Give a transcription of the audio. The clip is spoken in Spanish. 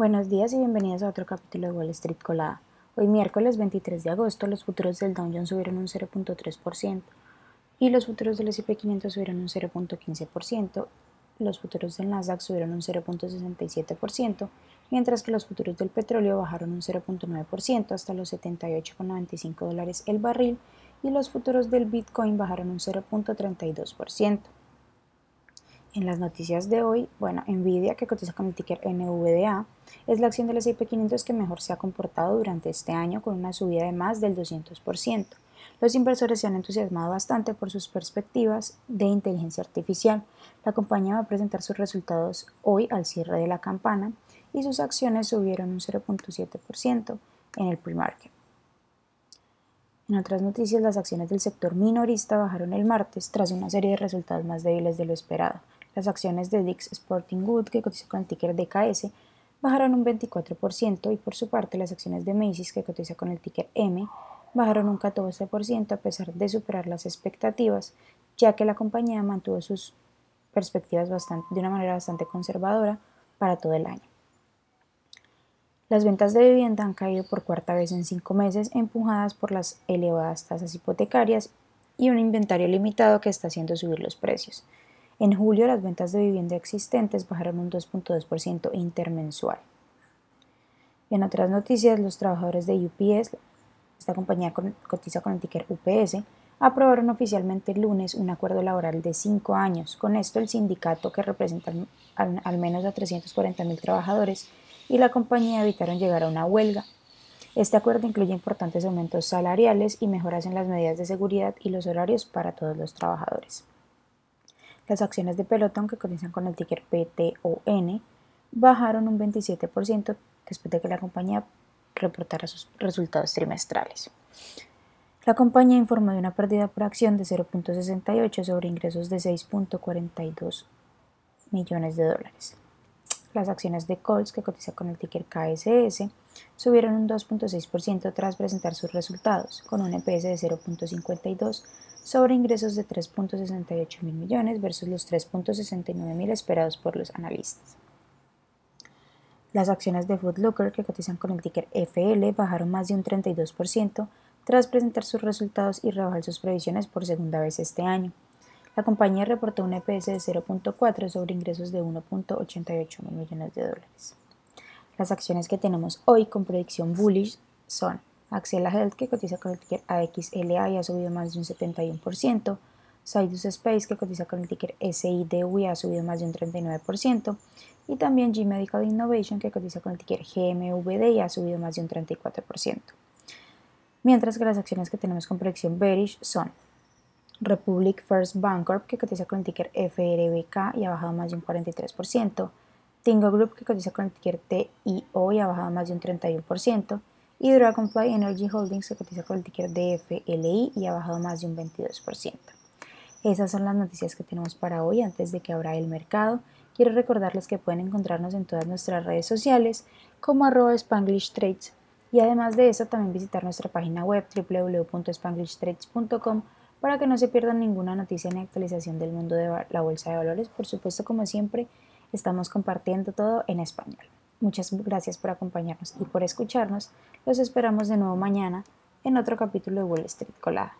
Buenos días y bienvenidos a otro capítulo de Wall Street Colada. Hoy miércoles 23 de agosto los futuros del Dow Jones subieron un 0.3% y los futuros del S&P 500 subieron un 0.15%, los futuros del Nasdaq subieron un 0.67%, mientras que los futuros del petróleo bajaron un 0.9% hasta los 78,95 dólares el barril y los futuros del Bitcoin bajaron un 0.32%. En las noticias de hoy, bueno, Nvidia, que cotiza con el ticker NVDA, es la acción del S&P 500 que mejor se ha comportado durante este año con una subida de más del 200%. Los inversores se han entusiasmado bastante por sus perspectivas de inteligencia artificial. La compañía va a presentar sus resultados hoy al cierre de la campana y sus acciones subieron un 0.7% en el pre-market. En otras noticias, las acciones del sector minorista bajaron el martes tras una serie de resultados más débiles de lo esperado. Las acciones de Dix Sporting Good, que cotiza con el ticker DKS, bajaron un 24% y por su parte las acciones de Macy's, que cotiza con el ticker M, bajaron un 14% a pesar de superar las expectativas, ya que la compañía mantuvo sus perspectivas de una manera bastante conservadora para todo el año. Las ventas de vivienda han caído por cuarta vez en cinco meses, empujadas por las elevadas tasas hipotecarias y un inventario limitado que está haciendo subir los precios. En julio, las ventas de vivienda existentes bajaron un 2.2% intermensual. En otras noticias, los trabajadores de UPS, esta compañía cotiza con el ticker UPS, aprobaron oficialmente el lunes un acuerdo laboral de cinco años. Con esto, el sindicato, que representa al, al menos a 340.000 trabajadores, y la compañía evitaron llegar a una huelga. Este acuerdo incluye importantes aumentos salariales y mejoras en las medidas de seguridad y los horarios para todos los trabajadores. Las acciones de Peloton, que cotizan con el ticker PTON, bajaron un 27% después de que la compañía reportara sus resultados trimestrales. La compañía informó de una pérdida por acción de 0.68 sobre ingresos de 6.42 millones de dólares. Las acciones de Colts, que cotiza con el ticker KSS, subieron un 2.6% tras presentar sus resultados, con un EPS de 0.52 sobre ingresos de 3.68 mil millones versus los 3.69 mil esperados por los analistas. Las acciones de Looker, que cotizan con el ticker FL, bajaron más de un 32% tras presentar sus resultados y rebajar sus previsiones por segunda vez este año. La compañía reportó un EPS de 0.4 sobre ingresos de 1.88 mil millones de dólares. Las acciones que tenemos hoy con predicción bullish son Axela Health, que cotiza con el ticker AXLA y ha subido más de un 71%, Sidus Space, que cotiza con el ticker SIDU y ha subido más de un 39%, y también G Medical Innovation, que cotiza con el ticker GMVD y ha subido más de un 34%. Mientras que las acciones que tenemos con predicción bearish son Republic First Bancorp, que cotiza con el ticker FRBK y ha bajado más de un 43%, Tingo Group, que cotiza con el ticker TIO y ha bajado más de un 31%, y Dragonfly Energy Holdings, que cotiza con el ticker DFLI y ha bajado más de un 22%. Esas son las noticias que tenemos para hoy antes de que abra el mercado. Quiero recordarles que pueden encontrarnos en todas nuestras redes sociales como arroba Spanglish Trades y además de eso también visitar nuestra página web www.spanglishtrades.com para que no se pierdan ninguna noticia ni actualización del mundo de la bolsa de valores. Por supuesto, como siempre, estamos compartiendo todo en español. Muchas gracias por acompañarnos y por escucharnos. Los esperamos de nuevo mañana en otro capítulo de Wall Street Colada.